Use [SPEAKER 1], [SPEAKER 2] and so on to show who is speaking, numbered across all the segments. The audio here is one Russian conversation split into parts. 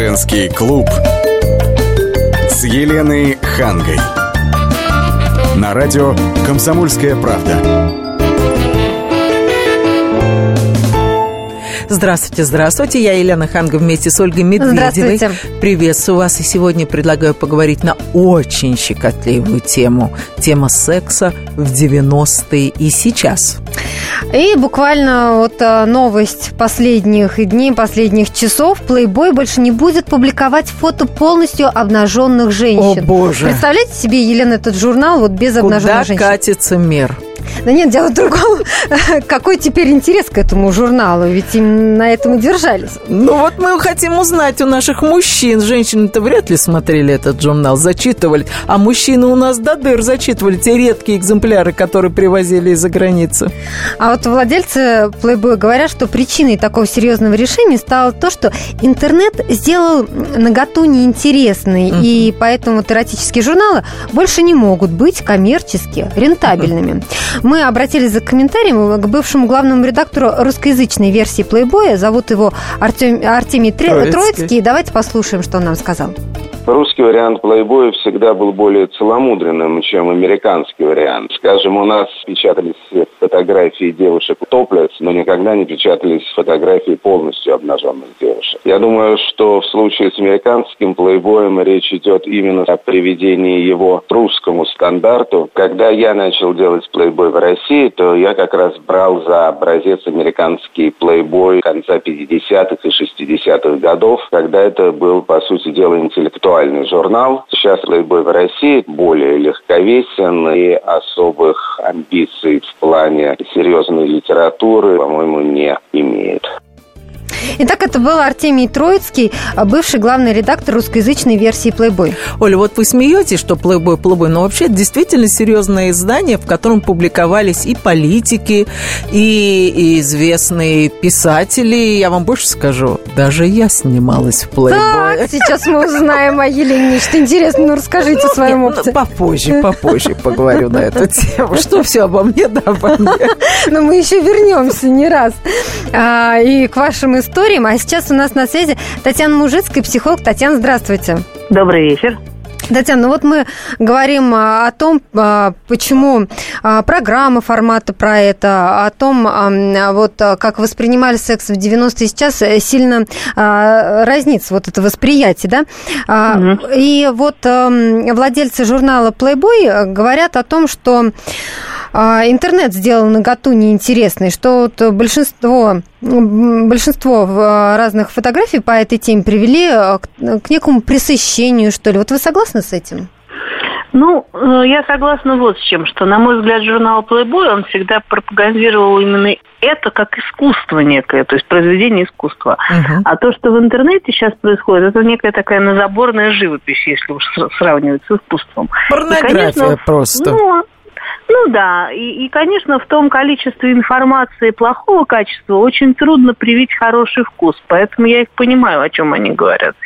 [SPEAKER 1] Женский клуб с Еленой Хангой. На радио «Комсомольская правда».
[SPEAKER 2] Здравствуйте, здравствуйте. Я Елена Ханга вместе с Ольгой Медведевой.
[SPEAKER 3] Здравствуйте.
[SPEAKER 2] Приветствую вас. И сегодня предлагаю поговорить на очень щекотливую тему. Тема секса в 90-е и сейчас.
[SPEAKER 3] И буквально вот а, новость последних дней, последних часов. Playboy больше не будет публиковать фото полностью обнаженных женщин.
[SPEAKER 2] О, боже.
[SPEAKER 3] Представляете себе, Елена, этот журнал вот без обнаженных
[SPEAKER 2] Куда
[SPEAKER 3] женщин?
[SPEAKER 2] катится мир?
[SPEAKER 3] Да нет, дело в другом. Какой теперь интерес к этому журналу? Ведь им на этом и держались.
[SPEAKER 2] Ну вот мы хотим узнать у наших мужчин. Женщины-то вряд ли смотрели этот журнал, зачитывали. А мужчины у нас до дыр зачитывали те редкие экземпляры, которые привозили из-за границы.
[SPEAKER 3] А вот владельцы Playboy говорят, что причиной такого серьезного решения стало то, что интернет сделал наготу неинтересной,
[SPEAKER 2] Мгм.
[SPEAKER 3] и поэтому вот эротические журналы больше не могут быть коммерчески рентабельными. Мы обратились за комментарием к бывшему главному редактору русскоязычной версии Playboy. Зовут его Артем- Артемий
[SPEAKER 2] Троицкий.
[SPEAKER 3] Троицкий. Давайте послушаем, что он нам сказал.
[SPEAKER 4] Русский вариант плейбоя всегда был более целомудренным, чем американский вариант. Скажем, у нас печатались фотографии девушек топлес, но никогда не печатались фотографии полностью обнаженных девушек. Я думаю, что в случае с американским плейбоем речь идет именно о приведении его к русскому стандарту. Когда я начал делать плейбой в России, то я как раз брал за образец американский плейбой конца 50-х и 60-х годов, когда это был, по сути дела, интеллектуальный журнал. Сейчас плейбой в России более легковесен и особых амбиций в плане серьезной литературы, по-моему, не имеет.
[SPEAKER 3] Итак, это был Артемий Троицкий, бывший главный редактор русскоязычной версии Playboy.
[SPEAKER 2] Оля, вот вы смеетесь, что Playboy, Playboy, но вообще это действительно серьезное издание, в котором публиковались и политики, и, и известные писатели. Я вам больше скажу, даже я снималась в Playboy.
[SPEAKER 3] Так, сейчас мы узнаем о Елене нечто интересное. Ну, расскажите о своем
[SPEAKER 2] Ну,
[SPEAKER 3] опыте.
[SPEAKER 2] попозже, попозже поговорю на эту тему. Что все обо мне, да обо мне.
[SPEAKER 3] Но мы еще вернемся не раз а, и к вашим историям. А сейчас у нас на связи Татьяна Мужицкая, психолог. Татьяна, здравствуйте.
[SPEAKER 5] Добрый вечер.
[SPEAKER 3] Татьяна, ну вот мы говорим а, о том, а, почему а, программы формата про это, о том, вот как воспринимали секс в 90-е и сейчас э, сильно разнится вот это восприятие, да?
[SPEAKER 5] Мгм.
[SPEAKER 3] И вот владельцы журнала Playboy говорят о том, что интернет сделал наготу неинтересной, что вот большинство, большинство а, разных фотографий по этой теме привели а, к, к некому пресыщению, что ли. Вот вы согласны с этим?
[SPEAKER 5] Ну, э, я согласна вот с чем, что, на мой взгляд, журнал Playboy, он всегда пропагандировал именно это как искусство некое, то есть произведение искусства.
[SPEAKER 2] Мгм.
[SPEAKER 5] А то, что в интернете сейчас происходит, это некая такая назаборная живопись, если уж сра- сравнивать с искусством. И,
[SPEAKER 2] Порнография
[SPEAKER 5] конечно,
[SPEAKER 2] просто.
[SPEAKER 5] Ну, ну да, и, и, конечно, в том количестве информации плохого качества очень трудно привить хороший вкус, поэтому я их понимаю, о чем они говорят.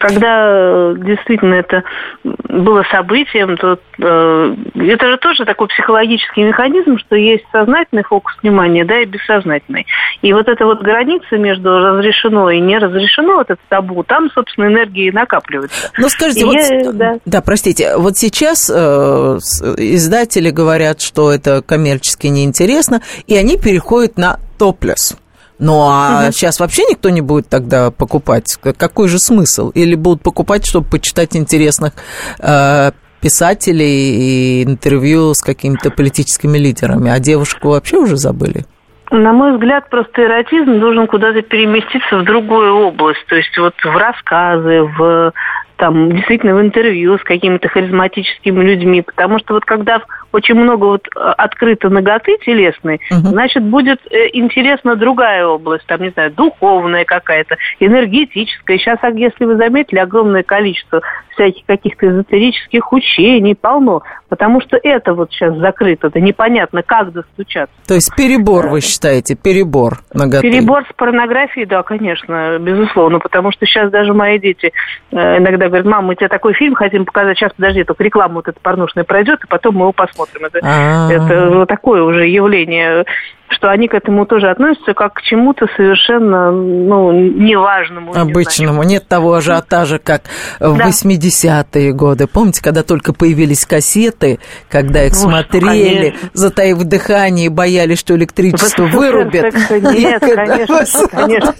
[SPEAKER 5] Когда э, действительно это было событием, то э, это же тоже такой психологический механизм, что есть сознательный фокус внимания, да, и бессознательный. И вот эта вот граница между разрешено и не разрешено, вот это табу, там, собственно, энергии накапливается.
[SPEAKER 2] Ну, скажите,
[SPEAKER 5] И
[SPEAKER 2] вот,
[SPEAKER 5] я- да.
[SPEAKER 2] да. простите, вот сейчас э, издатели говорят, что это коммерчески неинтересно, и они переходят на топлес. Ну, а сейчас вообще никто не будет тогда покупать. Какой же смысл? Или будут покупать, чтобы почитать интересных э, писателей и интервью с какими-то политическими лидерами, а девушку вообще уже забыли?
[SPEAKER 5] На мой взгляд, просто эротизм должен куда-то переместиться в другую область. То есть вот в рассказы, в там действительно в интервью с какими-то харизматическими людьми. Потому что вот когда очень много вот э, открыто ноготы телесной,
[SPEAKER 2] Мгм.
[SPEAKER 5] значит, будет э, интересна другая область, там, не знаю, духовная какая-то, энергетическая. Сейчас, а если вы заметили, огромное количество всяких каких-то эзотерических учений полно, потому что это вот сейчас закрыто, да непонятно, как достучаться.
[SPEAKER 2] То есть перебор, вы считаете, перебор ноготы?
[SPEAKER 5] Перебор с порнографией, да, конечно, безусловно, потому что сейчас даже мои дети э, иногда говорят, мам, мы тебе такой фильм хотим показать, сейчас, подожди, только реклама вот эта порнушная пройдет, и потом мы его посмотрим. Это,
[SPEAKER 2] А.
[SPEAKER 5] это вот такое уже явление что они к этому тоже относятся как к чему-то совершенно ну, неважному.
[SPEAKER 2] Обычному. Не Нет того ажиотажа, как в да. 80-е годы. Помните, когда только появились кассеты, когда их ну, смотрели, конечно. затаив дыхание, боялись, что электричество вырубят?
[SPEAKER 5] Нет, конечно, конечно.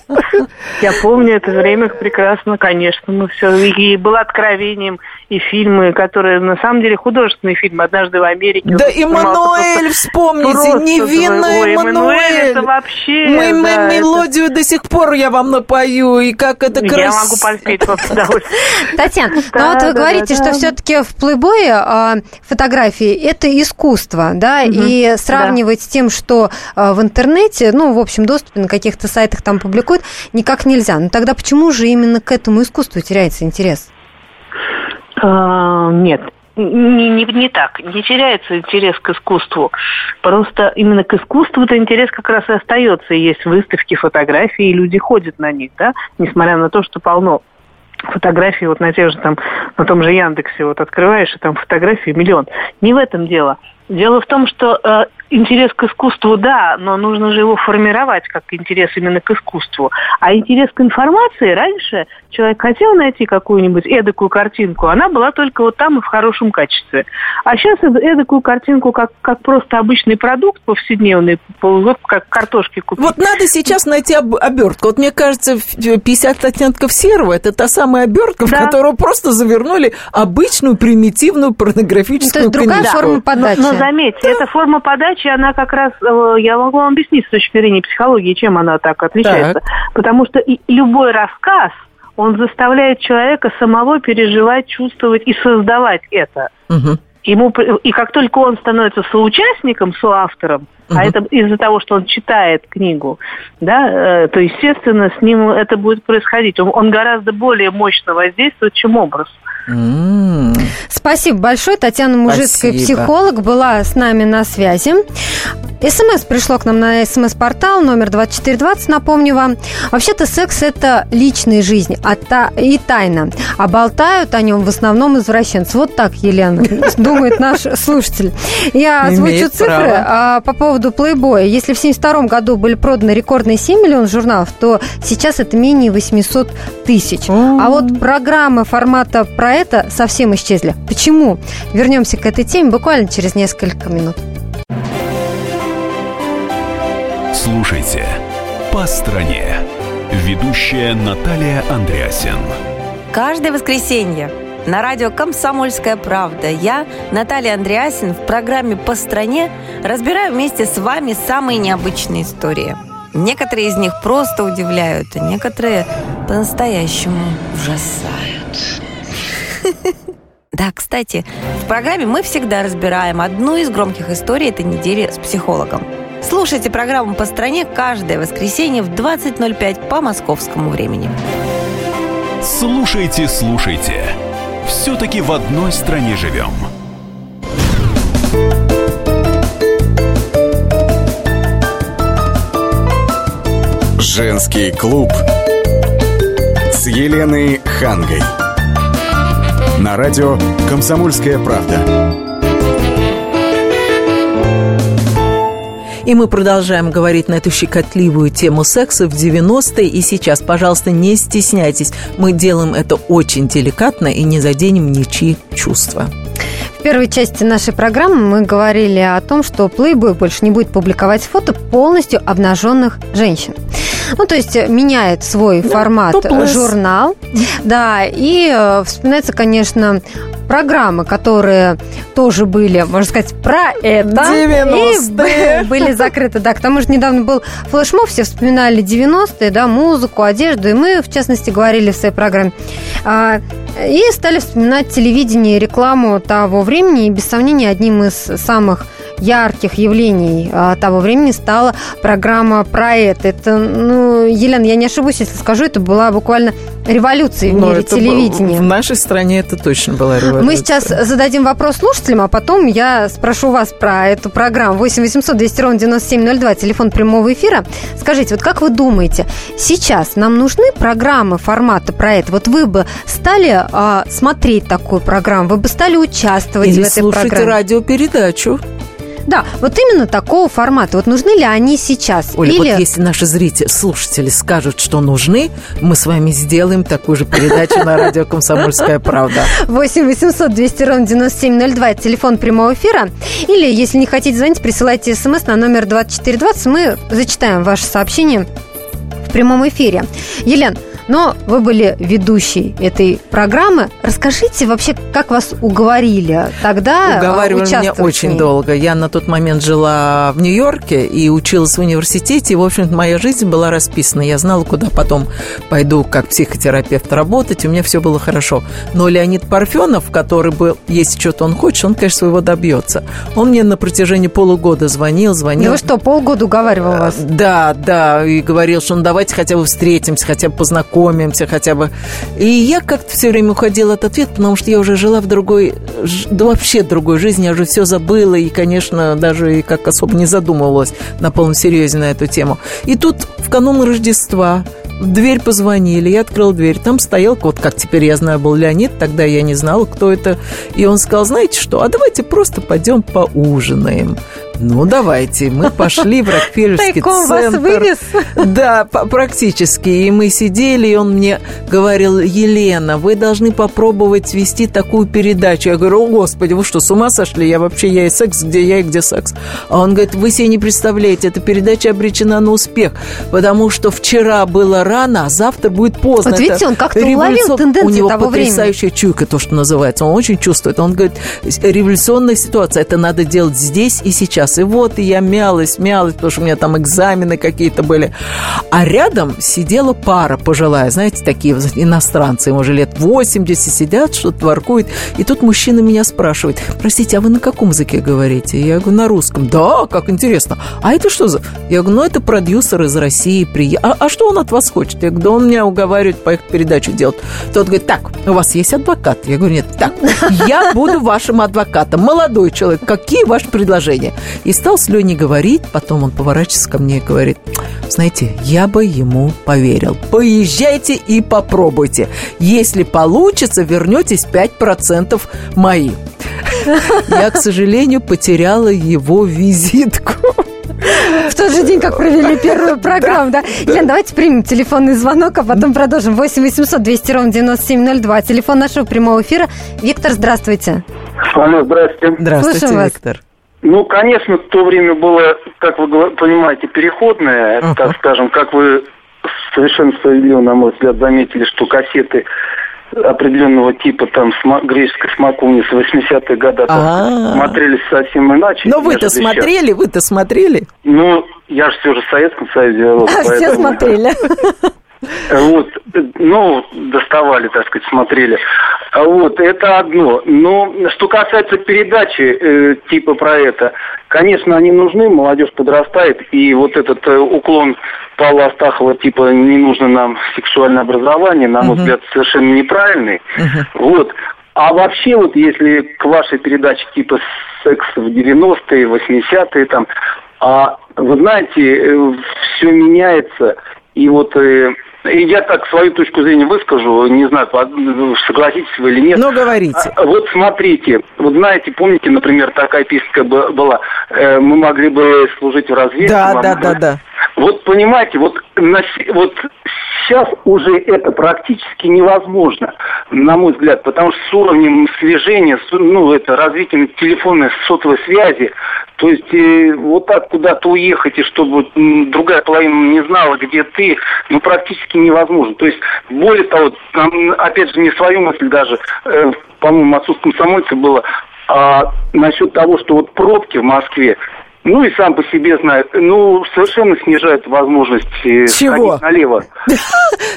[SPEAKER 5] Я помню это время прекрасно, конечно. Мы все и было откровением и фильмы, которые на самом деле художественные фильмы. Однажды в Америке.
[SPEAKER 2] Да, Эммануэль, вспомните, невинная Эммануэль.
[SPEAKER 5] это вообще.
[SPEAKER 2] Мы, да, мелодию это... до сих пор я вам напою, и как это красиво.
[SPEAKER 5] Я могу поспеть вам
[SPEAKER 3] Татьяна, ну вот вы говорите, что все-таки в плейбое а, фотографии это искусство, да, и сравнивать с тем, что а, в интернете, ну, в общем, доступе на каких-то сайтах там публикуют, никак нельзя. Но тогда почему же именно к этому искусству теряется интерес?
[SPEAKER 5] А, нет, не, не, не так. Не теряется интерес к искусству. Просто именно к искусству-то интерес как раз и остается. Есть выставки, фотографии, и люди ходят на них, да, несмотря на то, что полно фотографий вот на тех же там, на том же Яндексе, вот открываешь, и там фотографии миллион. Не в этом дело. Дело в том, что э, интерес к искусству, да, но нужно же его формировать как интерес именно к искусству. А интерес к информации раньше человек хотел найти какую-нибудь эдакую картинку, она была только вот там и в хорошем качестве. А сейчас эдакую картинку, как, как просто обычный продукт повседневный, как картошки купить.
[SPEAKER 2] Вот надо сейчас найти об, обертку. Вот мне кажется, 50 оттенков серого – это та самая обертка, да. в которую просто завернули обычную примитивную порнографическую ну,
[SPEAKER 3] То есть другая
[SPEAKER 2] книжку.
[SPEAKER 3] форма подачи.
[SPEAKER 5] Но, но заметьте, да. эта форма подачи, она как раз, э, я могу вам объяснить с точки зрения психологии, чем она так отличается. Так. Потому что любой рассказ – он заставляет человека самого переживать, чувствовать и создавать это. Угу. Ему, и как только он становится соучастником, соавтором, угу. а это из-за того, что он читает книгу, да, э, то, естественно, с ним это будет происходить. Он, он гораздо более мощно воздействует, чем образ.
[SPEAKER 3] Спасибо большое. Татьяна Мужицкая, Спасибо. психолог, была с нами на связи. СМС пришло к нам на СМС-портал номер 2420, напомню вам. Вообще-то секс – это личная жизнь а та, и тайна. А болтают о нем в основном извращенцы. Вот так, Елена, думает наш слушатель. Я озвучу цифры а, по поводу плейбоя. Если в 1972 году были проданы рекордные 7 миллионов журналов, то сейчас это менее 800 тысяч. А вот программы формата про это совсем исчезли. Почему? Вернемся к этой теме буквально через несколько минут.
[SPEAKER 1] Слушайте «По стране». Ведущая Наталья Андреасен.
[SPEAKER 6] Каждое воскресенье на радио «Комсомольская правда» я, Наталья Андреасин, в программе «По стране» разбираю вместе с вами самые необычные истории. Некоторые из них просто удивляют, а некоторые по-настоящему ужасают. Да, кстати, в программе мы всегда разбираем одну из громких историй этой недели с психологом. Слушайте программу «По стране» каждое воскресенье в 20.05 по московскому времени.
[SPEAKER 1] Слушайте, слушайте. Все-таки в одной стране живем. Женский клуб с Еленой Хангой. На радио «Комсомольская правда».
[SPEAKER 2] И мы продолжаем говорить на эту щекотливую тему секса в 90-е и сейчас. Пожалуйста, не стесняйтесь. Мы делаем это очень деликатно и не заденем ничьи чувства.
[SPEAKER 3] В первой части нашей программы мы говорили о том, что Playboy больше не будет публиковать фото полностью обнаженных женщин. Ну, то есть меняет свой да, формат топлес. журнал. Да, и э, вспоминается, конечно, программы, которые тоже были, можно сказать, про это.
[SPEAKER 2] 90-е.
[SPEAKER 3] И были закрыты, да. К тому же недавно был флешмоб, все вспоминали 90-е, да, музыку, одежду, и мы, в частности, говорили в своей программе. А, и стали вспоминать телевидение и рекламу того времени, и без сомнения одним из самых ярких явлений а, того времени стала программа про это. Ну, Елена, я не ошибусь, если скажу, это была буквально революция в Но мире телевидения.
[SPEAKER 2] В нашей стране это точно была революция.
[SPEAKER 3] Мы сейчас зададим вопрос слушателям, а потом я спрошу вас про эту программу. 8 800 200 ровно 9702, телефон прямого эфира. Скажите, вот как вы думаете, сейчас нам нужны программы формата про это? Вот вы бы стали а, смотреть такую программу, вы бы стали участвовать
[SPEAKER 2] Или
[SPEAKER 3] в этой
[SPEAKER 2] слушать
[SPEAKER 3] программе?
[SPEAKER 2] радиопередачу.
[SPEAKER 3] Да, вот именно такого формата. Вот нужны ли они сейчас?
[SPEAKER 2] Оля,
[SPEAKER 3] Или...
[SPEAKER 2] вот если наши зрители, слушатели скажут, что нужны, мы с вами сделаем такую же передачу на радио «Комсомольская правда».
[SPEAKER 3] 8 800 200 ровно 9702, это телефон прямого эфира. Или, если не хотите звонить, присылайте смс на номер 2420. Мы зачитаем ваше сообщение в прямом эфире. Елена, но вы были ведущей этой программы. Расскажите вообще, как вас уговорили тогда
[SPEAKER 2] Уговаривали меня очень долго. Я на тот момент жила в Нью-Йорке и училась в университете. И, в общем-то, моя жизнь была расписана. Я знала, куда потом пойду как психотерапевт работать. У меня все было хорошо. Но Леонид Парфенов, который был, если что-то он хочет, он, конечно, своего добьется. Он мне на протяжении полугода звонил, звонил.
[SPEAKER 3] Да вы что, полгода уговаривал вас?
[SPEAKER 2] Да, да, и говорил, что ну давайте хотя бы встретимся, хотя бы познакомимся, хотя бы. И я как-то все время уходила от ответа, потому что я уже жила в другой, да вообще другой жизни, я уже все забыла, и, конечно, даже и как особо не задумывалась на полном серьезе на эту тему. И тут в канун Рождества в дверь позвонили, я открыл дверь. Там стоял, вот как теперь я знаю, был Леонид, тогда я не знала, кто это. И он сказал, знаете что, а давайте просто пойдем поужинаем. Ну, давайте. Мы пошли в Рокфеллерский
[SPEAKER 3] Тайком вас
[SPEAKER 2] центр.
[SPEAKER 3] вывез?
[SPEAKER 2] Да, практически. И мы сидели, и он мне говорил, Елена, вы должны попробовать вести такую передачу. Я говорю, о, Господи, вы что, с ума сошли? Я вообще, я и секс, где я и где секс. А он говорит, вы себе не представляете, эта передача обречена на успех, потому что вчера было рано, а завтра будет поздно.
[SPEAKER 3] Вот видите, он как-то уловил тенденции
[SPEAKER 2] У него
[SPEAKER 3] того времени.
[SPEAKER 2] потрясающая чуйка, то, что называется. Он очень чувствует. Он говорит, революционная ситуация, это надо делать здесь и сейчас. И вот и я мялась, мялась, потому что у меня там экзамены какие-то были. А рядом сидела пара пожилая, знаете, такие иностранцы, им уже лет 80 сидят, что-то воркуют. И тут мужчина меня спрашивает, простите, а вы на каком языке говорите? Я говорю, на русском. Да, как интересно. А это что за... Я говорю, ну это продюсер из России. При... А, а что он от вас хочет? Я говорю, да он меня уговаривает поехать передачу делать. Тот говорит, так, у вас есть адвокат? Я говорю, нет, так, я буду вашим адвокатом. Молодой человек, какие ваши предложения? И стал с Леней говорить, потом он поворачивается ко мне и говорит, знаете, я бы ему поверил. Поезжайте и попробуйте. Если получится, вернетесь 5% мои. Я, к сожалению, потеряла его визитку.
[SPEAKER 3] В тот же день, как провели первую программу, да? Елена, давайте примем телефонный звонок, а потом продолжим. 8 800 200 ровно 9702. Телефон нашего прямого эфира. Виктор, здравствуйте.
[SPEAKER 7] Алло, здрасте.
[SPEAKER 2] Здравствуйте,
[SPEAKER 3] Слушаем вас.
[SPEAKER 7] Ну, конечно, в то время было, как вы понимаете, переходное,
[SPEAKER 2] Ага.
[SPEAKER 7] так скажем, как вы совершенно справедливо, на мой взгляд, заметили, что кассеты определенного типа, там, сма- греческой смоковницы 80-х годах там,
[SPEAKER 2] А.
[SPEAKER 7] смотрелись совсем иначе.
[SPEAKER 2] Но вы-то
[SPEAKER 7] сейчас.
[SPEAKER 2] смотрели, вы-то смотрели?
[SPEAKER 7] Ну, я же все же в Советском Союзе рос,
[SPEAKER 3] Все смотрели.
[SPEAKER 7] Вот, ну, доставали, так сказать, смотрели. А Вот, это одно. Но что касается передачи э, типа про это, конечно, они нужны, молодежь подрастает, и вот этот э, уклон Павла Астахова, типа, не нужно нам сексуальное образование, на мой
[SPEAKER 2] Мгм.
[SPEAKER 7] взгляд, совершенно неправильный.
[SPEAKER 2] Мгм.
[SPEAKER 7] Вот. А вообще, вот если к вашей передаче типа секс в 90-е, 80-е, там, а, вы знаете, все меняется, и вот э, я так свою точку зрения выскажу, не знаю, согласитесь вы или нет.
[SPEAKER 2] Ну, говорите.
[SPEAKER 7] А, Вот смотрите, вот знаете, помните, например, такая песня была, э, мы могли бы служить в разведке.
[SPEAKER 2] Да, да, да, да.
[SPEAKER 7] Вот понимаете, вот, на вот сейчас уже это практически невозможно, на мой взгляд, потому что с уровнем слежения, ну, это развитием телефонной сотовой связи, то есть э, вот так куда-то уехать, и чтобы другая половина не знала, где ты, ну, практически невозможно. То есть, более того, там, опять же, не свою мысль даже, э, по-моему, отцу комсомольце было, а насчет того, что вот пробки в Москве, ну и сам по себе знаю, ну совершенно снижает возможность
[SPEAKER 2] Чего?
[SPEAKER 7] налево.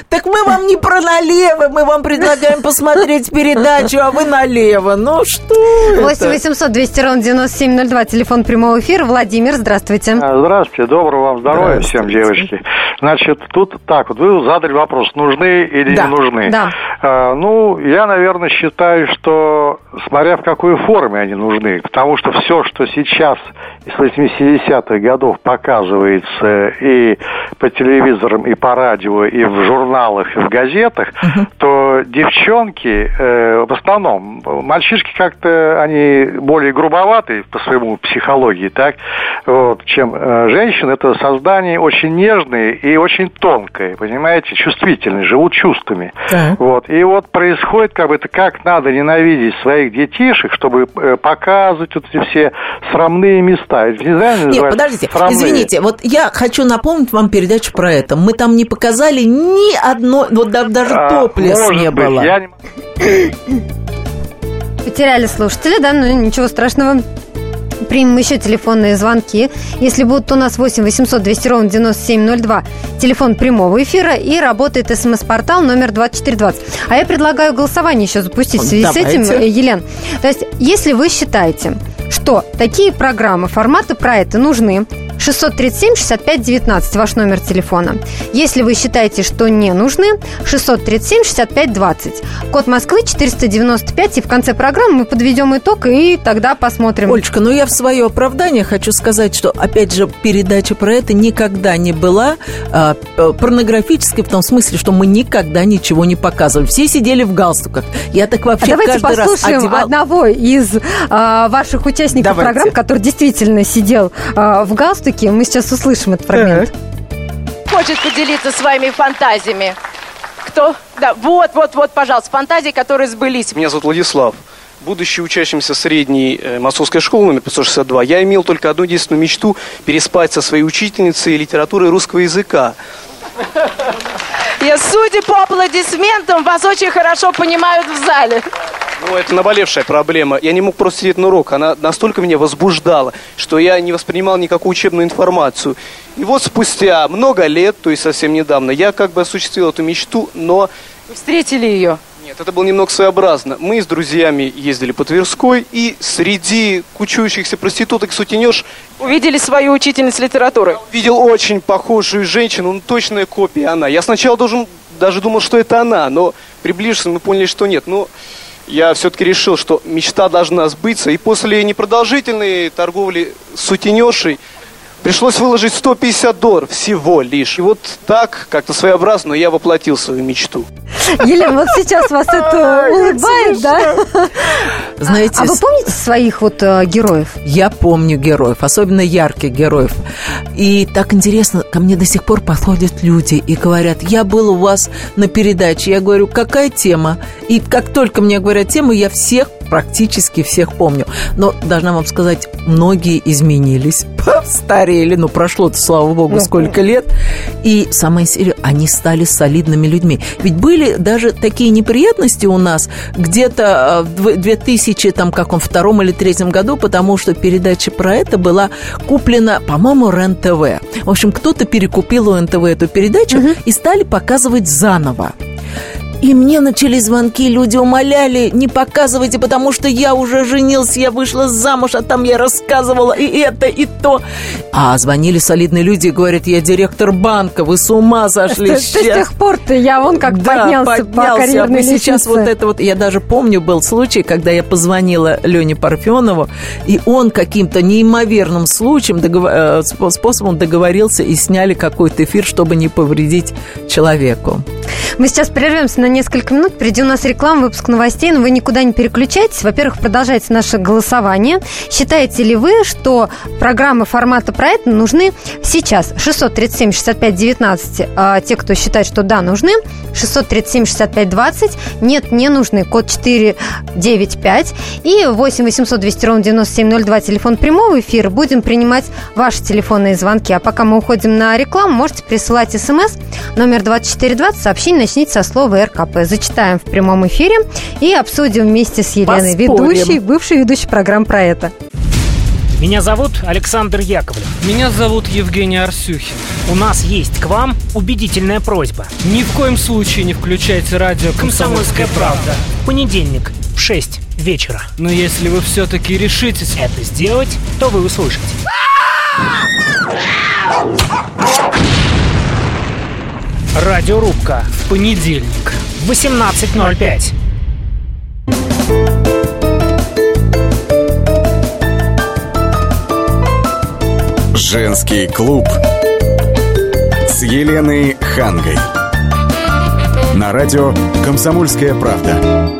[SPEAKER 2] Так мы вам не про налево, мы вам предлагаем посмотреть передачу, а вы налево. Ну что
[SPEAKER 3] 8
[SPEAKER 2] это?
[SPEAKER 3] 800 200 ровно 9702. Телефон прямого эфира. Владимир, здравствуйте.
[SPEAKER 8] А, Здравствуйте, доброго вам здоровья всем, девочки. Значит, тут так вот, вы задали вопрос, нужны или
[SPEAKER 2] Да,
[SPEAKER 8] не нужны.
[SPEAKER 3] да.
[SPEAKER 8] А, ну, я, наверное, считаю, что смотря в какой форме они нужны, потому что все, что сейчас из 80-х годов показывается и по телевизорам, и по радио, и в журналах и в газетах, uh-huh. то девчонки, э, в основном, мальчишки как-то, они более грубоватые по своему психологии, так, вот, чем э, женщины. Это создание очень нежные и очень тонкое, понимаете, чувствительные, живут чувствами. Uh-huh. Вот, и вот происходит, как бы, это как надо ненавидеть своих детишек, чтобы э, показывать вот эти все срамные места. Это
[SPEAKER 2] не Нет, подождите, срамные. извините, вот я хочу напомнить вам передачу про это. Мы там не показали ни одно, вот даже а, топлес не быть, было. Я не...
[SPEAKER 3] Потеряли слушателя, да, ну ничего страшного. Примем еще телефонные звонки. Если будут у нас 8 800 200 ровно 9702, телефон прямого эфира и работает смс-портал номер 2420. А я предлагаю голосование еще запустить в связи Давайте. с этим, Елен. То есть, если вы считаете, что такие программы формата про это нужны, 637 65 19 ваш номер телефона. Если вы считаете, что не нужны, 637 65 20. Код Москвы 495. И в конце программы мы подведем итог и тогда посмотрим.
[SPEAKER 2] Олечка, ну я в свое оправдание хочу сказать, что, опять же, передача про это никогда не была а, порнографической в том смысле, что мы никогда ничего не показывали. Все сидели в галстуках. Я так вообще а
[SPEAKER 3] давайте каждый послушаем раз одевал... одного из а, ваших участников давайте. программ, который действительно сидел а, в галстуке галстуки. Мы сейчас услышим этот фрагмент.
[SPEAKER 9] Хочет поделиться своими фантазиями. Кто? Да, вот, вот, вот, пожалуйста, фантазии, которые сбылись.
[SPEAKER 10] Меня зовут Владислав. Будучи учащимся средней э, московской школы номер 562, я имел только одну единственную мечту – переспать со своей учительницей литературы русского языка.
[SPEAKER 9] И судя по аплодисментам, вас очень хорошо понимают в зале.
[SPEAKER 10] Ну, это наболевшая проблема. Я не мог просто сидеть на урок. Она настолько меня возбуждала, что я не воспринимал никакую учебную информацию. И вот спустя много лет, то есть совсем недавно, я как бы осуществил эту мечту, но...
[SPEAKER 9] Вы встретили ее?
[SPEAKER 10] Нет, это было немного своеобразно. Мы с друзьями ездили по Тверской, и среди кучующихся проституток сутенеж...
[SPEAKER 9] Увидели свою учительницу литературы?
[SPEAKER 10] Видел очень похожую женщину, ну, точная копия она. Я сначала должен, даже думал, что это она, но приближившись, мы поняли, что нет. Но я все-таки решил, что мечта должна сбыться. И после непродолжительной торговли сутенешей Пришлось выложить 150 долларов всего лишь. И вот так, как-то своеобразно, я воплотил свою мечту.
[SPEAKER 3] Елена, вот сейчас вас это улыбает, да?
[SPEAKER 2] Знаете,
[SPEAKER 3] а вы помните своих вот э, героев?
[SPEAKER 2] Я помню героев, особенно ярких героев. И так интересно, ко мне до сих пор подходят люди и говорят, я был у вас на передаче. Я говорю, какая тема? И как только мне говорят тему, я всех практически всех помню. Но должна вам сказать, многие изменились, старели, ну прошло-то, слава богу, сколько лет. И самое интересное, они стали солидными людьми. Ведь были даже такие неприятности у нас где-то а, в 2000, там, каком, втором или третьем году, потому что передача про это была куплена, по-моему, РЕН-ТВ. В общем, кто-то перекупил у НТВ эту передачу угу. и стали показывать заново. И мне начали звонки, люди умоляли, не показывайте, потому что я уже женился, я вышла замуж, а там я рассказывала и это, и то. А звонили солидные люди и говорят, я директор банка, вы с ума сошли.
[SPEAKER 3] С, тех пор-то я вон как поднялся, поднялся по карьерной а
[SPEAKER 2] сейчас вот это вот, я даже помню, был случай, когда я позвонила Лене Парфенову, и он каким-то неимоверным случаем, договор... Э, способом договорился и сняли какой-то эфир, чтобы не повредить человеку.
[SPEAKER 3] Мы сейчас прервемся на несколько минут. Впереди у нас реклама, выпуск новостей, но вы никуда не переключайтесь. Во-первых, продолжайте наше голосование. Считаете ли вы, что программы формата проекта нужны сейчас? 637 65 19. А те, кто считает, что да, нужны. 637 65 20. Нет, не нужны. Код 495. И 8 800 200 ровно 9702. Телефон прямого эфира. Будем принимать ваши телефонные звонки. А пока мы уходим на рекламу, можете присылать смс номер 2420. Сообщение начните со слова РКП. Зачитаем в прямом эфире и обсудим вместе с Еленой, Поспорим. ведущей, бывшей ведущей программ про это.
[SPEAKER 11] Меня зовут Александр Яковлев.
[SPEAKER 12] Меня зовут Евгений Арсюхин.
[SPEAKER 11] У нас есть к вам убедительная просьба.
[SPEAKER 12] Ни в коем случае не включайте радио «Комсомольская, правда».
[SPEAKER 11] В понедельник в 6 вечера.
[SPEAKER 12] Но если вы все-таки решитесь
[SPEAKER 11] это сделать, то вы услышите. Радиорубка.
[SPEAKER 12] В понедельник.
[SPEAKER 11] 18.05.
[SPEAKER 1] Женский клуб с Еленой Хангой. На радио «Комсомольская правда».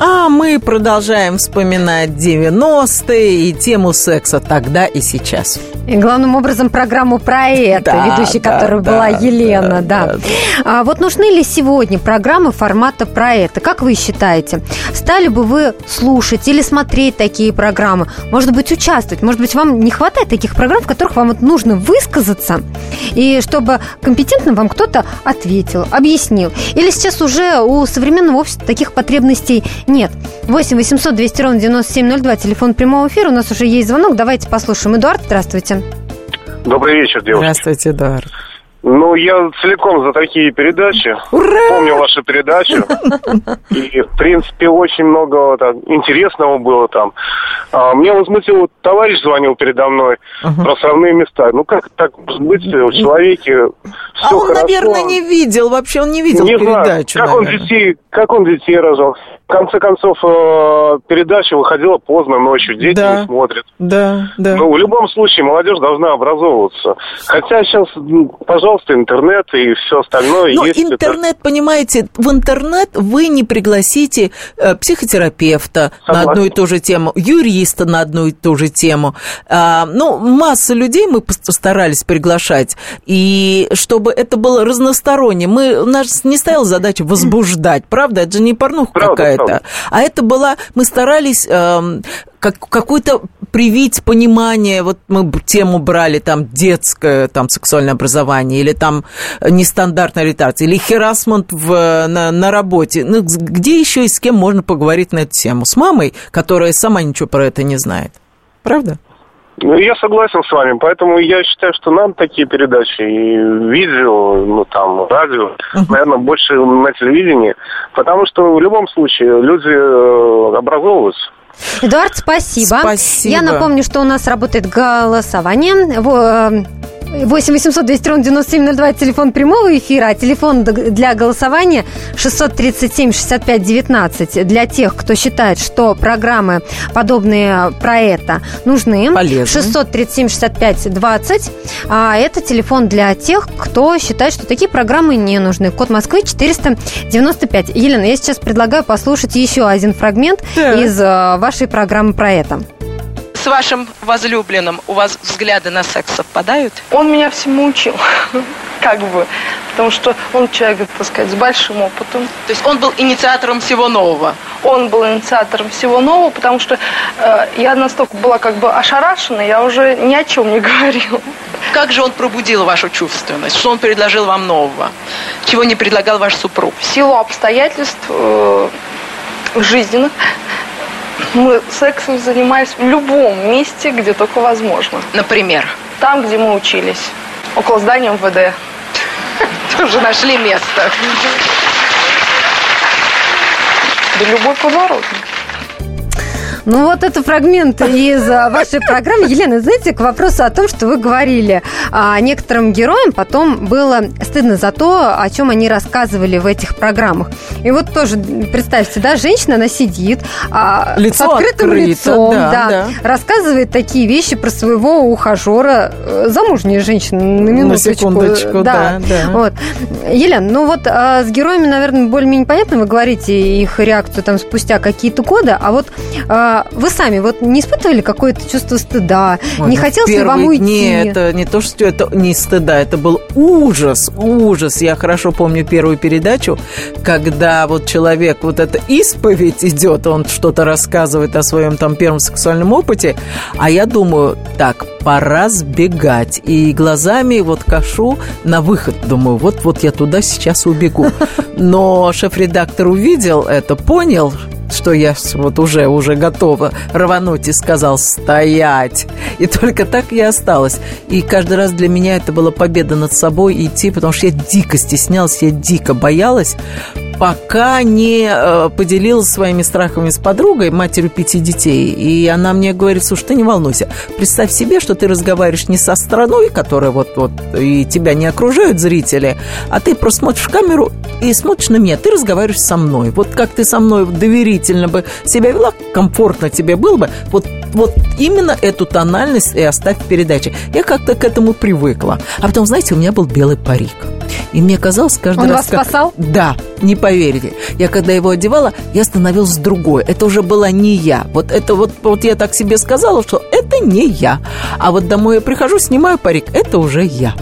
[SPEAKER 2] А мы продолжаем вспоминать 90-е и тему секса тогда и сейчас.
[SPEAKER 3] И главным образом программу про это,
[SPEAKER 2] Да,
[SPEAKER 3] ведущей
[SPEAKER 2] да,
[SPEAKER 3] которой
[SPEAKER 2] да,
[SPEAKER 3] была
[SPEAKER 2] да,
[SPEAKER 3] Елена, да.
[SPEAKER 2] да,
[SPEAKER 3] А вот нужны ли сегодня программы формата про это? Как вы считаете? Стали бы вы слушать или смотреть такие программы? Может быть, участвовать? Может быть, вам не хватает таких программ, в которых вам вот нужно высказаться, и чтобы компетентно вам кто-то ответил, объяснил? Или сейчас уже у современного общества таких потребностей нет? 8 800 200 ровно 9702, телефон прямого эфира. У нас уже есть звонок. Давайте послушаем. Эдуард, здравствуйте.
[SPEAKER 13] Добрый вечер, девушка.
[SPEAKER 2] Здравствуйте, Эдуард.
[SPEAKER 13] Ну, я целиком за такие передачи. Помню вашу передачу. И, в принципе, очень много так, интересного было там. А, меня возмутил, товарищ звонил передо мной про сравные места. Ну, как так может быть в человеке все
[SPEAKER 2] а он,
[SPEAKER 13] хорошо?
[SPEAKER 2] наверное, не видел, вообще он не видел
[SPEAKER 13] Не
[SPEAKER 2] передачу.
[SPEAKER 13] знаю, как он детей, как он детей рожал. В конце концов, э, передача выходила поздно ночью, дети
[SPEAKER 2] Да.
[SPEAKER 13] не смотрят.
[SPEAKER 2] Да, да.
[SPEAKER 13] Ну, в любом случае, молодежь должна образовываться. Хотя сейчас, м, пожалуйста, интернет и все остальное
[SPEAKER 2] Но
[SPEAKER 13] есть. это-
[SPEAKER 2] интернет, понимаете, в интернет вы не пригласите э, психотерапевта на
[SPEAKER 13] Согласен.
[SPEAKER 2] одну и ту же тему, юриста на одну и ту же тему. А, ну, масса людей мы постарались приглашать, и чтобы это было разносторонне. Мы, у нас не стояла задача возбуждать, правда? Это же не порнуха
[SPEAKER 13] Правда, правда.
[SPEAKER 2] А это была, мы старались эм, как, какую-то привить понимание, вот мы тему брали там детское там сексуальное образование или там э, нестандартная ориентация, или херасмент в, на, на работе. Ну, где еще и с кем можно поговорить на эту тему? С мамой, которая сама ничего про это не знает. Правда?
[SPEAKER 13] Ну, я согласен с вами, поэтому я считаю, что нам такие передачи и видео, ну там, радио, наверное, больше на телевидении, потому что в любом случае люди э, образовываются.
[SPEAKER 3] Эдуард, спасибо.
[SPEAKER 2] Спасибо.
[SPEAKER 3] Я напомню, что у нас работает голосование. Во- э, 8 800 200 ровно 9702 это телефон прямого эфира, а телефон для голосования 637 65 19 для тех, кто считает, что программы подобные про это нужны.
[SPEAKER 2] Полезны.
[SPEAKER 3] 637 65 20. А это телефон для тех, кто считает, что такие программы не нужны. Код Москвы 495. Елена, я сейчас предлагаю послушать еще один фрагмент
[SPEAKER 9] Так.
[SPEAKER 3] из э, вашей программы про это.
[SPEAKER 9] С вашим возлюбленным у вас взгляды на секс совпадают? Он меня всему учил, как бы, потому что он человек, так сказать, с большим опытом. То есть он был инициатором всего нового? Он был инициатором всего нового, потому что э, я настолько была как бы ошарашена, я уже ни о чем не говорила. Как же он пробудил вашу чувственность? Что он предложил вам нового? Чего не предлагал ваш супруг? В силу обстоятельств э, жизненных мы сексом занимались в любом месте, где только возможно. Например? Там, где мы учились. Около здания МВД. Тоже нашли место. Да любой подворотник.
[SPEAKER 3] Ну вот это фрагмент из а, вашей программы. Елена, знаете, к вопросу о том, что вы говорили, а, некоторым героям потом было стыдно за то, о чем они рассказывали в этих программах. И вот тоже представьте, да, женщина, она сидит а,
[SPEAKER 2] Лицо
[SPEAKER 3] с открытым
[SPEAKER 2] открыто,
[SPEAKER 3] лицом,
[SPEAKER 2] да,
[SPEAKER 3] да,
[SPEAKER 2] да.
[SPEAKER 3] рассказывает такие вещи про своего ухажера, э, замужняя женщина, на минуточку.
[SPEAKER 2] секундочку, да, да.
[SPEAKER 3] Вот. Елена, ну вот а, с героями, наверное, более-менее понятно, вы говорите их реакцию там спустя какие-то годы, а вот а, вы сами вот не испытывали какое-то чувство стыда?
[SPEAKER 2] Ой,
[SPEAKER 3] не
[SPEAKER 2] ну,
[SPEAKER 3] хотелось ли вам уйти?
[SPEAKER 2] дни это не то, что это не стыда, это был ужас, ужас. Я хорошо помню первую передачу, когда вот человек, вот эта исповедь идет, он что-то рассказывает о своем там первом сексуальном опыте, а я думаю, так, пора сбегать. И глазами вот кашу на выход, думаю, вот-вот я туда сейчас убегу. Но шеф-редактор увидел это, понял, что я вот уже, уже готова рвануть и сказал «стоять». И только так я осталась. И каждый раз для меня это была победа над собой идти, потому что я дико стеснялась, я дико боялась, пока не э, поделилась своими страхами с подругой, матерью пяти детей. И она мне говорит, слушай, ты не волнуйся, представь себе, что ты разговариваешь не со страной, которая вот-вот, и тебя не окружают зрители, а ты просто смотришь в камеру и смотришь на меня, ты разговариваешь со мной. Вот как ты со мной доверительно бы себя вела, комфортно тебе было бы, вот вот именно эту тональность и оставь в передаче. Я как-то к этому привыкла. А потом, знаете, у меня был белый парик. И мне казалось каждый
[SPEAKER 3] Он
[SPEAKER 2] раз...
[SPEAKER 3] вас спасал?
[SPEAKER 2] Да, не поверите. Я когда его одевала, я становилась другой. Это уже была не я. Вот это вот, вот я так себе сказала, что это не я. А вот домой я прихожу, снимаю парик, это уже я.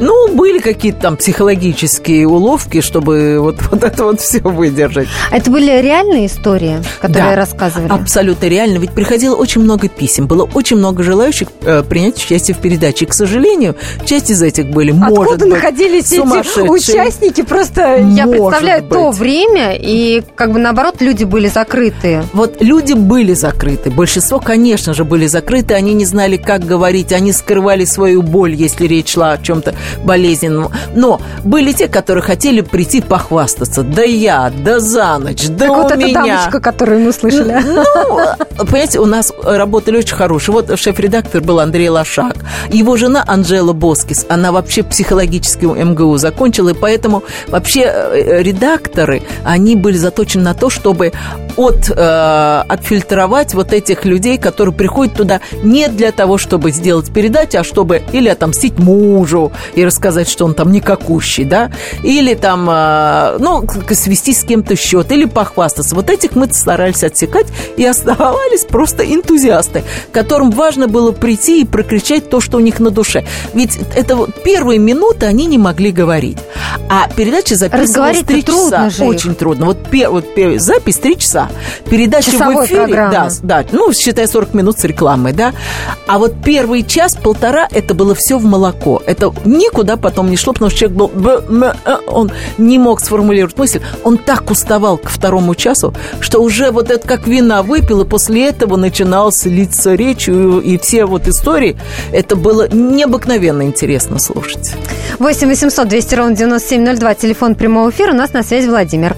[SPEAKER 2] Ну, были какие-то там психологические уловки, чтобы вот, вот это вот все выдержать.
[SPEAKER 3] А это были реальные истории, которые
[SPEAKER 2] Да,
[SPEAKER 3] рассказывали?
[SPEAKER 2] Абсолютно реально. Ведь приходило очень много писем. Было очень много желающих э, принять участие в передаче. И, к сожалению, часть из этих были, может
[SPEAKER 3] Откуда
[SPEAKER 2] быть,
[SPEAKER 3] находились эти участники? Просто я
[SPEAKER 2] Может
[SPEAKER 3] представляю то
[SPEAKER 2] быть.
[SPEAKER 3] время, и как бы наоборот люди были закрытые.
[SPEAKER 2] Вот люди были закрыты. Большинство, конечно же, были закрыты. Они не знали, как говорить. Они скрывали свою боль, если речь шла о чем-то болезненном. Но были те, которые хотели прийти похвастаться. Да я, да за ночь, да
[SPEAKER 3] как
[SPEAKER 2] у
[SPEAKER 3] вот эта
[SPEAKER 2] меня.
[SPEAKER 3] дамочка, которую мы слышали.
[SPEAKER 2] Ну, понимаете, у нас работали очень хорошие. Вот шеф-редактор был Андрей Лошак. Его жена Анжела Боскис, она вообще психологический МГУ закончила, и поэтому вообще э, редакторы, они были заточены на то, чтобы от, э, отфильтровать вот этих людей, которые приходят туда не для того, чтобы сделать передачу, а чтобы или отомстить мужу и рассказать, что он там никакущий, да, или там, э, ну, свести с кем-то счет, или похвастаться. Вот этих мы старались отсекать, и оставались просто энтузиасты, которым важно было прийти и прокричать то, что у них на душе. Ведь это вот первые минуты они не могли говорить. А передача записывалась три часа.
[SPEAKER 3] же их.
[SPEAKER 2] Очень трудно. Вот, пер- вот пер- запись три часа. Передача
[SPEAKER 3] Часовой
[SPEAKER 2] в эфире,
[SPEAKER 3] программы.
[SPEAKER 2] да, да, ну, считай 40 минут с рекламой, да. А вот первый час-полтора это было все в молоко. Это никуда потом не шло, потому что человек был... б- м- э, Он не мог сформулировать мысль. Он так уставал к второму часу, что уже вот это как вина выпил, и после этого начиналась литься речью, и все вот истории. Это было необыкновенно интересно слушать.
[SPEAKER 3] 8 800 200 ровно 9702, телефон прямого эфира. У нас на связи Владимир.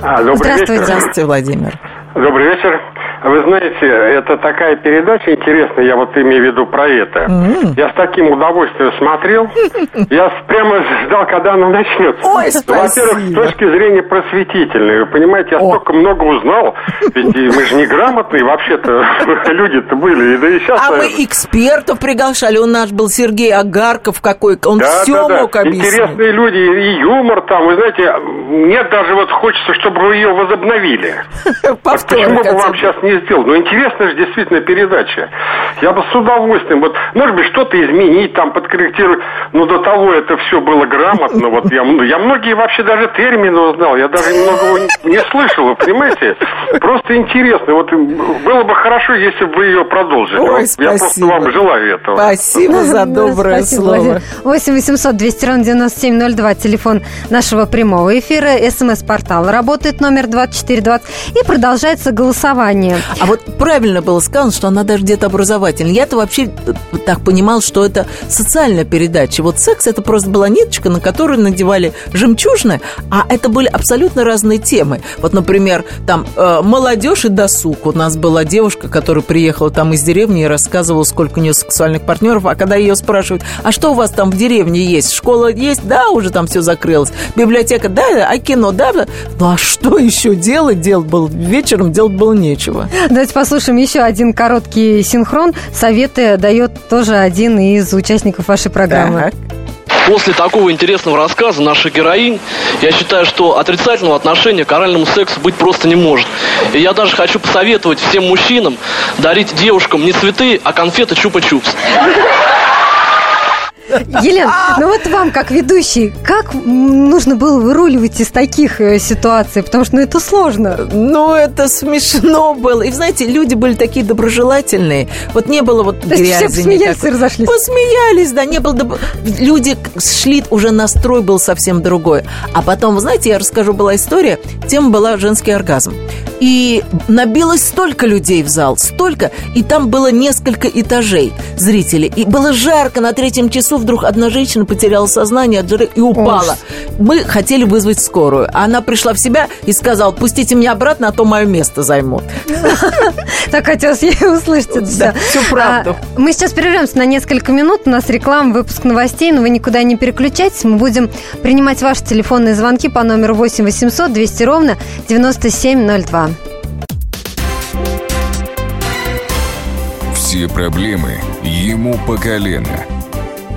[SPEAKER 14] А, добрый
[SPEAKER 3] Здравствуйте.
[SPEAKER 14] вечер.
[SPEAKER 2] Здравствуйте, Владимир.
[SPEAKER 14] Добрый вечер. Вы знаете, это такая передача интересная, я вот имею в виду про это. Я с таким удовольствием смотрел. Я прямо ждал, когда она начнется.
[SPEAKER 2] Ой,
[SPEAKER 14] Во-первых, с точки зрения просветительной. Вы понимаете, я столько много узнал. Ведь мы же неграмотные вообще-то люди-то были. И да и сейчас...
[SPEAKER 2] А мы экспертов приглашали. У нас был Сергей Агарков какой. Он
[SPEAKER 14] Да,
[SPEAKER 2] все
[SPEAKER 14] да, да.
[SPEAKER 2] мог объяснить.
[SPEAKER 14] Интересные люди, и юмор там, вы знаете, нет даже вот хочется, чтобы вы ее возобновили. Почему бы вам сейчас не сделать? Ну, интересная же действительно передача. Я бы с удовольствием, вот, может быть, что-то изменить, там, подкорректировать. Но до того это все было грамотно. Вот я, м- я многие вообще даже термины узнал. Я даже многого не, не слышал, вы понимаете? Просто интересно. Вот было бы хорошо, если бы вы ее продолжили.
[SPEAKER 2] Ой,
[SPEAKER 14] Вот Я просто вам желаю этого.
[SPEAKER 2] Спасибо за доброе
[SPEAKER 3] спасибо,
[SPEAKER 2] слово.
[SPEAKER 3] Владимир. 8 800 200 ровно 9702, телефон нашего прямого эфира, смс-портал. Работает номер 2420 и продолжается голосование.
[SPEAKER 2] А вот правильно было сказано, что она даже где-то образовательная. Я-то вообще э, так понимал, что это социальная передача. Вот секс это просто была ниточка, на которую надевали жемчужины, а это были абсолютно разные темы. Вот, например, там э, молодежь и досуг. У нас была девушка, которая приехала там из деревни и рассказывала, сколько у нее сексуальных партнеров. А когда ее спрашивают, а что у вас там в деревне есть? Школа есть? Да, уже там все закрылось. Библиотека? Да, а кино? Да. Ну а что еще делать? Делать было вечером, делать было нечего.
[SPEAKER 3] Давайте послушаем еще один короткий синхрон. Советы дает тоже один из участников вашей программы.
[SPEAKER 15] После такого интересного рассказа наших героинь, я считаю, что отрицательного отношения к оральному сексу быть просто не может. И я даже хочу посоветовать всем мужчинам дарить девушкам не цветы, а конфеты чупа-чупс.
[SPEAKER 3] Елена, ну вот вам, как ведущий, как нужно было выруливать из таких э, ситуаций? Потому что ну, это сложно.
[SPEAKER 2] Ну, это смешно было. И, знаете, люди были такие доброжелательные. Вот не было вот
[SPEAKER 3] То есть все
[SPEAKER 2] грязи.
[SPEAKER 3] посмеялись и разошлись?
[SPEAKER 2] Посмеялись, да, не было... доб- Люди шли, уже настрой был совсем другой. А потом, вы знаете, я расскажу, была история, тема была женский оргазм. И набилось столько людей в зал, столько, и там было несколько этажей зрителей. И было жарко, на третьем часу вдруг одна женщина потеряла сознание от жары и упала.
[SPEAKER 3] Ужас.
[SPEAKER 2] Мы хотели вызвать скорую. А Она пришла в себя и сказала, пустите меня обратно, а то мое место займут.
[SPEAKER 3] Так хотелось ей услышать это
[SPEAKER 2] Да,
[SPEAKER 3] все.
[SPEAKER 2] всю правду.
[SPEAKER 3] А, мы сейчас прервемся на несколько минут. У нас реклама, выпуск новостей, но вы никуда не переключайтесь. Мы будем принимать ваши телефонные звонки по номеру 8 800 200 ровно 9702.
[SPEAKER 16] все проблемы ему по колено.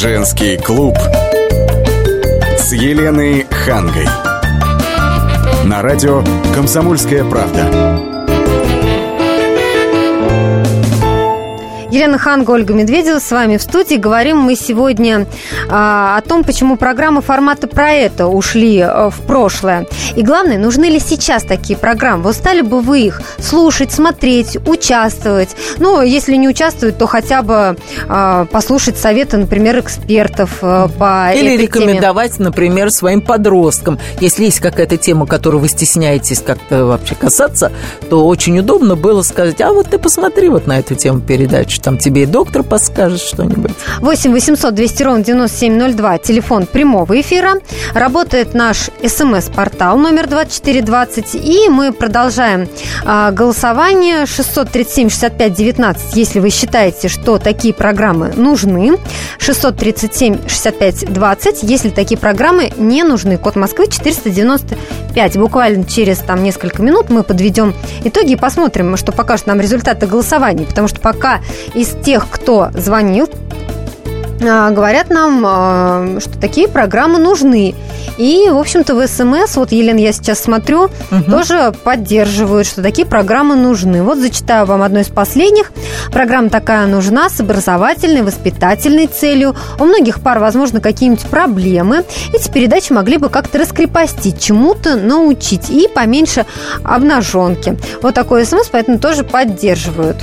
[SPEAKER 1] Женский клуб с Еленой Хангой. На радио «Комсомольская правда».
[SPEAKER 3] Елена Ханга, Ольга Медведева с вами в студии. Говорим мы сегодня а, о том, почему программы формата про это ушли а, в прошлое. И главное, нужны ли сейчас такие программы? Вот стали бы вы их слушать, смотреть, участвовать? Ну, если не участвовать, то хотя бы а, послушать советы, например, экспертов а, по
[SPEAKER 2] Или
[SPEAKER 3] этой
[SPEAKER 2] рекомендовать,
[SPEAKER 3] теме.
[SPEAKER 2] например, своим подросткам. Если есть какая-то тема, которую вы стесняетесь как-то вообще касаться, то очень удобно было сказать, а вот ты посмотри вот на эту тему передачи, там тебе и доктор подскажет что-нибудь.
[SPEAKER 3] 8 800 200 ровно 9702, телефон прямого эфира. Работает наш смс-портал номер 2420. И мы продолжаем а, голосование 637-65-19, если вы считаете, что такие программы нужны. 637-65-20, если такие программы не нужны. Код Москвы 495. Буквально через там несколько минут мы подведем итоги и посмотрим, что покажут нам результаты голосования. Потому что пока из тех, кто звонил, говорят нам, а, что такие программы нужны. И, в общем-то, в СМС, вот, Елена, я сейчас смотрю,
[SPEAKER 2] Мгм.
[SPEAKER 3] тоже поддерживают, что такие программы нужны. Вот зачитаю вам одну из последних. Программа такая нужна с образовательной, воспитательной целью. У многих пар, возможно, какие-нибудь проблемы. Эти передачи могли бы как-то раскрепостить, чему-то научить и поменьше обнаженки. Вот такой СМС, поэтому тоже поддерживают.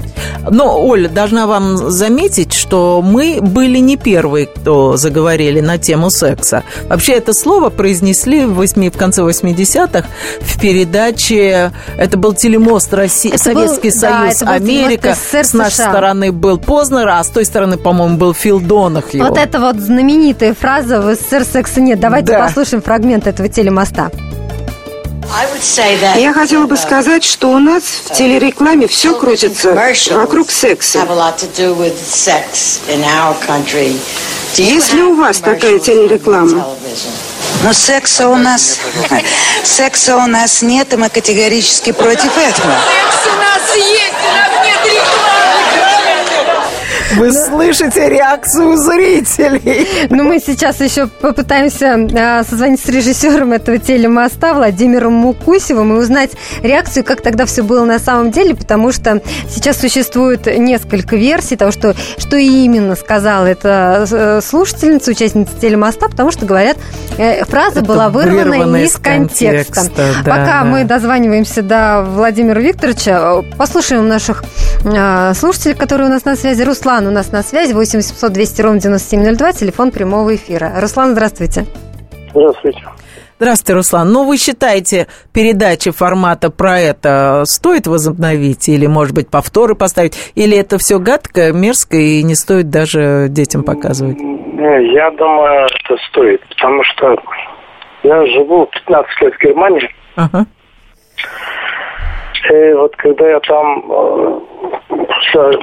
[SPEAKER 2] Но, Оля, должна вам заметить, что мы были не первые, кто заговорили на тему секса. Вообще это слово произнесли в, восьми- в конце 80-х в передаче, это был телемост России,
[SPEAKER 3] Это был-
[SPEAKER 2] Советский
[SPEAKER 3] да,
[SPEAKER 2] Союз,
[SPEAKER 3] был
[SPEAKER 2] Америка.
[SPEAKER 3] СССР,
[SPEAKER 2] С нашей
[SPEAKER 3] США.
[SPEAKER 2] стороны был Познер, а с той стороны, по-моему, был Фил Донахью.
[SPEAKER 3] Вот это вот знаменитая фраза «В СССР секса нет». Давайте
[SPEAKER 2] Да.
[SPEAKER 3] послушаем фрагмент этого телемоста.
[SPEAKER 17] Я хотела бы сказать, что у нас в телерекламе все крутится вокруг секса. Есть ли у вас такая телереклама?
[SPEAKER 18] Но секса у нас... Секса у нас нет, и мы категорически против этого.
[SPEAKER 19] у нас есть, у нас нет
[SPEAKER 2] Вы слышите реакцию зрителей?
[SPEAKER 3] Ну, мы сейчас еще попытаемся а, созвонить с режиссером этого телемоста Владимиром Мукусевым и узнать реакцию, как тогда все было на самом деле, потому что сейчас существует несколько версий того, что, что именно сказала эта э, слушательница, участница телемоста, потому что, говорят, э, фраза
[SPEAKER 2] Это
[SPEAKER 3] была вырвана из контекста.
[SPEAKER 2] контекста, да,
[SPEAKER 3] Пока
[SPEAKER 2] да.
[SPEAKER 3] мы дозваниваемся до Владимира Викторовича, э, послушаем наших слушателей, которые у нас на связи. Руслан у нас на связи, 8 800 200 ровно 9702, телефон прямого эфира. Руслан, здравствуйте.
[SPEAKER 20] Здравствуйте.
[SPEAKER 2] Здравствуйте, Руслан. Ну, вы считаете, передачи формата про это стоит возобновить? Или, может быть, повторы поставить? Или это все гадко, мерзко и не стоит даже детям показывать?
[SPEAKER 20] Я думаю, это стоит, потому что я живу 15 лет в Германии,
[SPEAKER 2] Ага.
[SPEAKER 20] И вот когда я там э,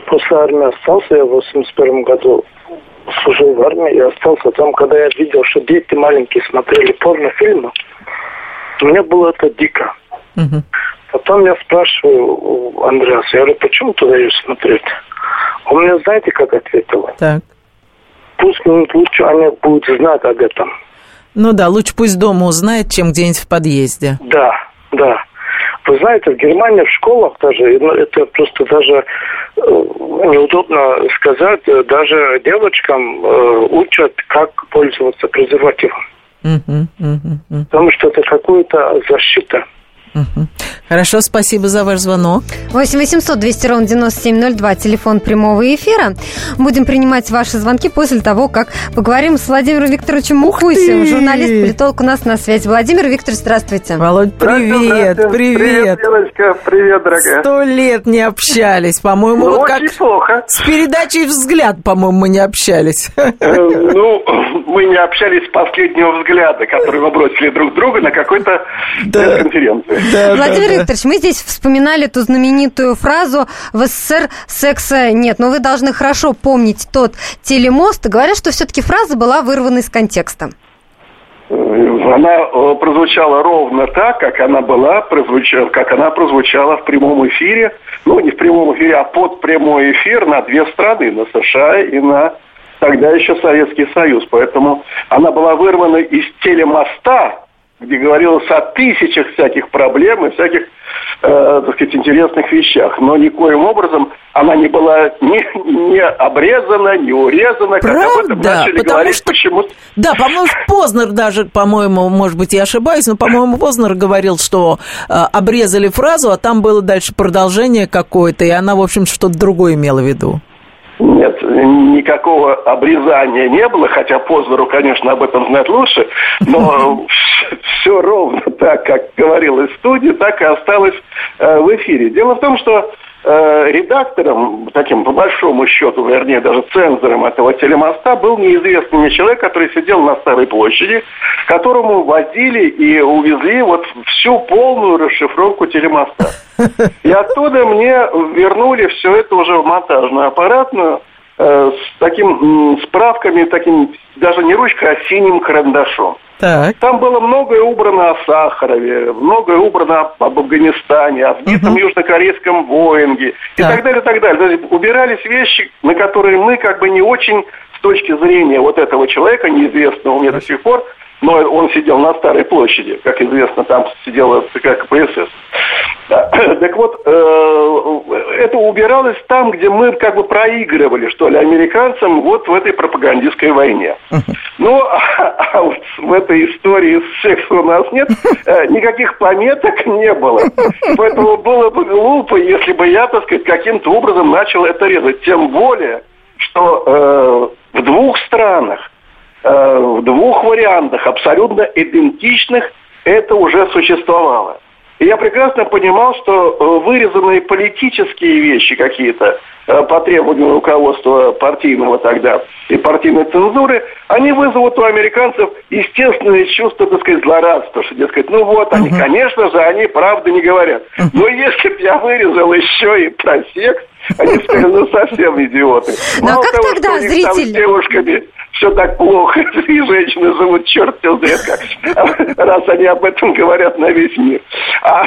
[SPEAKER 20] после, армии остался, я в 81 году служил в армии и остался там, когда я видел, что дети маленькие смотрели порнофильмы, мне было это дико. Потом я спрашиваю у Андреаса, я говорю, почему туда ее смотреть? Он мне, знаете, как ответил?
[SPEAKER 2] Так.
[SPEAKER 20] Пусть ну, лучше они будут знать об этом.
[SPEAKER 2] Ну да, лучше пусть дома узнает, чем где-нибудь в подъезде.
[SPEAKER 20] Да, да. Вы знаете, в Германии в школах даже, ну, это просто даже э, неудобно сказать, э, даже девочкам э, учат, как пользоваться презервативом. Потому что это какая-то защита.
[SPEAKER 2] Хорошо, спасибо за ваш звонок.
[SPEAKER 3] 8 800 200 ровно 9702, телефон прямого эфира. Будем принимать ваши звонки после того, как поговорим с Владимиром Викторовичем Мухусевым, журналист, политолог у нас на связи. Владимир Викторович, здравствуйте.
[SPEAKER 2] Володь, привет, привет.
[SPEAKER 20] Девочка, привет, дорогая.
[SPEAKER 2] Сто лет не общались, по-моему.
[SPEAKER 20] Ну,
[SPEAKER 2] вот как
[SPEAKER 20] очень плохо.
[SPEAKER 2] С передачей «Взгляд», по-моему, мы не общались.
[SPEAKER 20] Э, Ну, мы не общались с последнего взгляда, который мы бросили друг друга на какой-то э, конференции.
[SPEAKER 3] Владимир Викторович, мы здесь вспоминали эту знаменитую фразу «В СССР секса нет». Но вы должны хорошо помнить тот телемост. Говорят, что все-таки фраза была вырвана из контекста.
[SPEAKER 20] Она э, прозвучала ровно так, как она была, прозвучала, как она прозвучала в прямом эфире. Ну, не в прямом эфире, а под прямой эфир на две страны, на США и на тогда еще Советский Союз. Поэтому она была вырвана из телемоста, где говорилось о тысячах всяких проблем и всяких, э, так сказать, интересных вещах. Но никоим образом она не была ни, не обрезана, не урезана, как об этом
[SPEAKER 2] Правда,
[SPEAKER 20] начали
[SPEAKER 2] потому
[SPEAKER 20] говорить
[SPEAKER 2] что-
[SPEAKER 20] почему-то.
[SPEAKER 2] Да, по-моему, Познер даже, по-моему, может быть, я ошибаюсь, но, по-моему, Познер говорил, что э, обрезали фразу, а там было дальше продолжение какое-то, и она, в общем, что-то другое имела в виду.
[SPEAKER 20] Нет, никакого обрезания не было, хотя Познеру, конечно, об этом знать лучше, но все ровно так, как говорилось в студии, так и осталось э, в эфире. Дело в том, что э, редактором, таким по большому счету, вернее, даже цензором этого телемоста был неизвестный мне человек, который сидел на Старой площади, которому возили и увезли вот всю полную расшифровку телемоста. И оттуда мне вернули все это уже в монтажную аппаратную с таким справками, таким даже не ручкой, а синим карандашом.
[SPEAKER 2] Так.
[SPEAKER 20] Там было многое убрано о Сахарове, многое убрано об Афганистане, о сбитом южнокорейском Боинге и так далее, так далее. То есть убирались вещи, на которые мы как бы не очень с точки зрения вот этого человека, неизвестного мне до сих пор, но он сидел на Старой площади, как известно, там сидела ЦК КПСС. Да. Так вот, э, это убиралось там, где мы как бы проигрывали, что ли, американцам вот в этой пропагандистской войне. Ну, а, а вот в этой истории с сексом у нас нет, э, никаких пометок не было. Поэтому было бы глупо, если бы я, так сказать, каким-то образом начал это резать. Тем более, что э, в двух странах в двух вариантах, абсолютно идентичных, это уже существовало. И я прекрасно понимал, что э, вырезанные политические вещи какие-то э, по требованию руководства партийного тогда и партийной цензуры, они вызовут у американцев естественное чувство, так сказать, злорадства, что, дескать, ну вот они, конечно же, они правды не говорят. Но если бы я вырезал еще и про секс, они сказали, ну совсем идиоты.
[SPEAKER 3] Ну, а
[SPEAKER 20] Мало
[SPEAKER 3] как
[SPEAKER 20] того,
[SPEAKER 3] тогда
[SPEAKER 20] что у них там с
[SPEAKER 3] зритель-
[SPEAKER 20] девушками все так плохо, и женщины живут черт знает как, раз они об этом говорят на весь мир. А,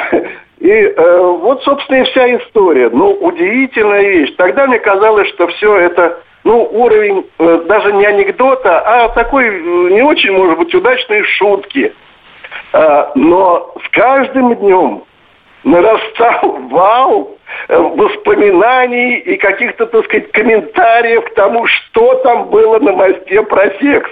[SPEAKER 20] и э, вот, собственно, и вся история. Ну, удивительная вещь. Тогда мне казалось, что все это, ну, уровень э, даже не анекдота, а такой э, не очень, может быть, удачной шутки. А, но с каждым днем нарастал вал э, воспоминаний и каких-то, так сказать, комментариев к тому, что там было на мосте про секс.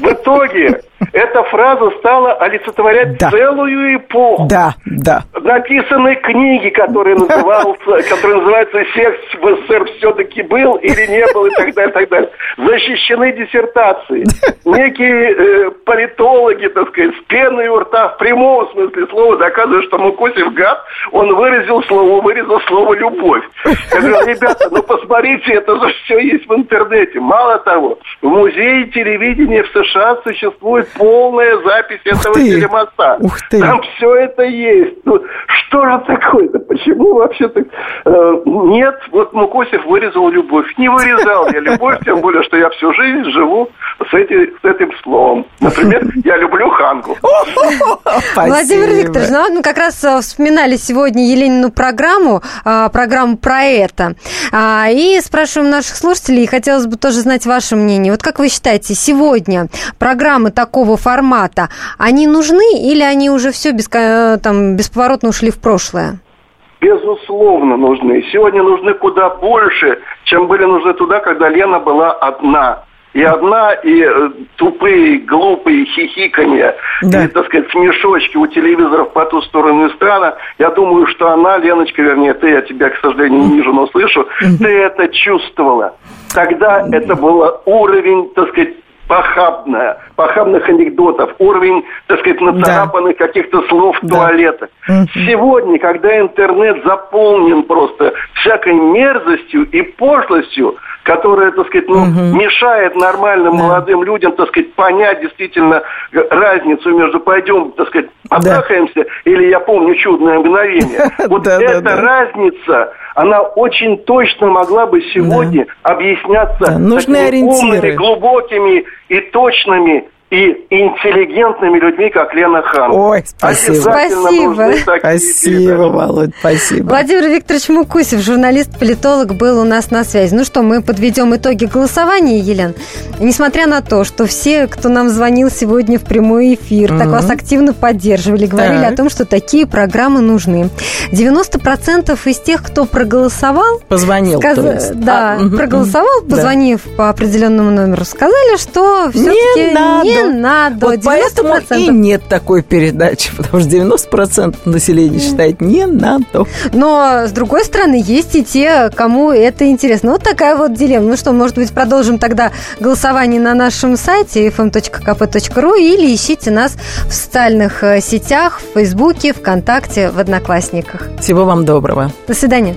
[SPEAKER 20] В итоге эта фраза стала олицетворять целую эпоху.
[SPEAKER 2] Да, да.
[SPEAKER 20] Написаны книги, которые, назывался, которые называются «Секс в СССР все-таки был или не был» и так далее, так далее. Защищены диссертации. Некие э, политологи, так сказать, с пеной у рта, в прямом смысле слова, доказывают, что Мукосев гад, он выразил слово, вырезал слово «любовь». Я говорю, ребята, ну посмотрите, это же все есть в интернете. Мало того, в музее телевидения в США существует полная запись этого
[SPEAKER 2] ты!
[SPEAKER 20] телемоста.
[SPEAKER 2] Ух ты!
[SPEAKER 20] Там все это есть. Ну, что же такое-то? Почему вообще так? Э, нет, вот Мукосев вырезал любовь. Не вырезал я любовь, тем более, что я всю жизнь живу с, эти, с этим словом. Например, я люблю Хангу.
[SPEAKER 3] Владимир Викторович, ну, вот мы как раз э, вспоминали сегодня Еленину программу, а, программу про это. А, И спрашиваем наших слушателей, и хотелось бы тоже знать ваше мнение. Вот как вы считаете, сегодня программы такого формата, они нужны или они уже все там, бесповоротно ушли в прошлое?
[SPEAKER 20] Безусловно, нужны. Сегодня нужны куда больше, чем были нужны туда, когда Лена была одна. и одна, и э, тупые, глупые хихиканья, да. и, так сказать, смешочки у телевизоров по ту сторону экрана. Я думаю, что она, Леночка, вернее, ты, я тебя, к сожалению, не вижу, но слышу, ты это чувствовала. Тогда это был уровень, так сказать, похабная, похабных анекдотов, уровень, так сказать, нацарапанных да. каких-то слов в да. туалетах. Угу. Сегодня, когда интернет заполнен просто всякой мерзостью и пошлостью, которая, так сказать, ну, угу. мешает нормальным да. молодым людям, так сказать, понять действительно разницу между пойдем, так сказать, потрахаемся да. или я помню чудное мгновение. Вот эта разница она очень точно могла бы сегодня объясняться умными, глубокими и точными и интеллигентными людьми, как Лена Хан.
[SPEAKER 21] Ой, спасибо. Спасибо. Спасибо, Володь, спасибо.
[SPEAKER 3] Владимир Викторович Мукусев, журналист-политолог, был у нас на связи. Ну что, мы подведем итоги голосования, Елен. Несмотря на то, что все, кто нам звонил сегодня в прямой эфир, угу. так вас активно поддерживали, говорили так. о том, что такие программы нужны. 90% из тех, кто проголосовал...
[SPEAKER 21] Позвонил, сказ... то есть.
[SPEAKER 3] Да, а, проголосовал, позвонив да. по определенному номеру, сказали, что все-таки не не надо.
[SPEAKER 21] Вот поэтому и нет такой передачи, потому что 90% населения считает не надо.
[SPEAKER 3] Но, с другой стороны, есть и те, кому это интересно. Вот такая вот дилемма. Ну что, может быть, продолжим тогда голосование на нашем сайте fm.kp.ru или ищите нас в социальных э, сетях, в Фейсбуке, ВКонтакте, в Одноклассниках.
[SPEAKER 21] Всего вам доброго.
[SPEAKER 3] До свидания.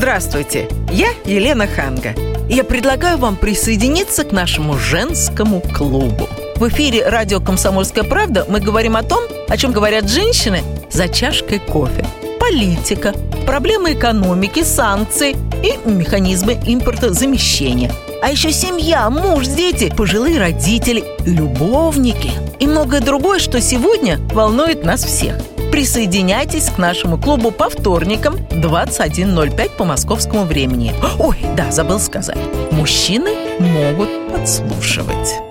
[SPEAKER 2] Здравствуйте, я Елена Ханга. Я предлагаю вам присоединиться к нашему женскому клубу. В эфире радио «Комсомольская правда» мы говорим о том, о чем говорят женщины за чашкой кофе. Политика, проблемы экономики, санкции и механизмы импортозамещения. А еще семья, муж, дети, пожилые родители, любовники и многое другое, что сегодня волнует нас всех – Присоединяйтесь к нашему клубу по вторникам 21.05 по московскому времени. Ой, да, забыл сказать. Мужчины могут подслушивать.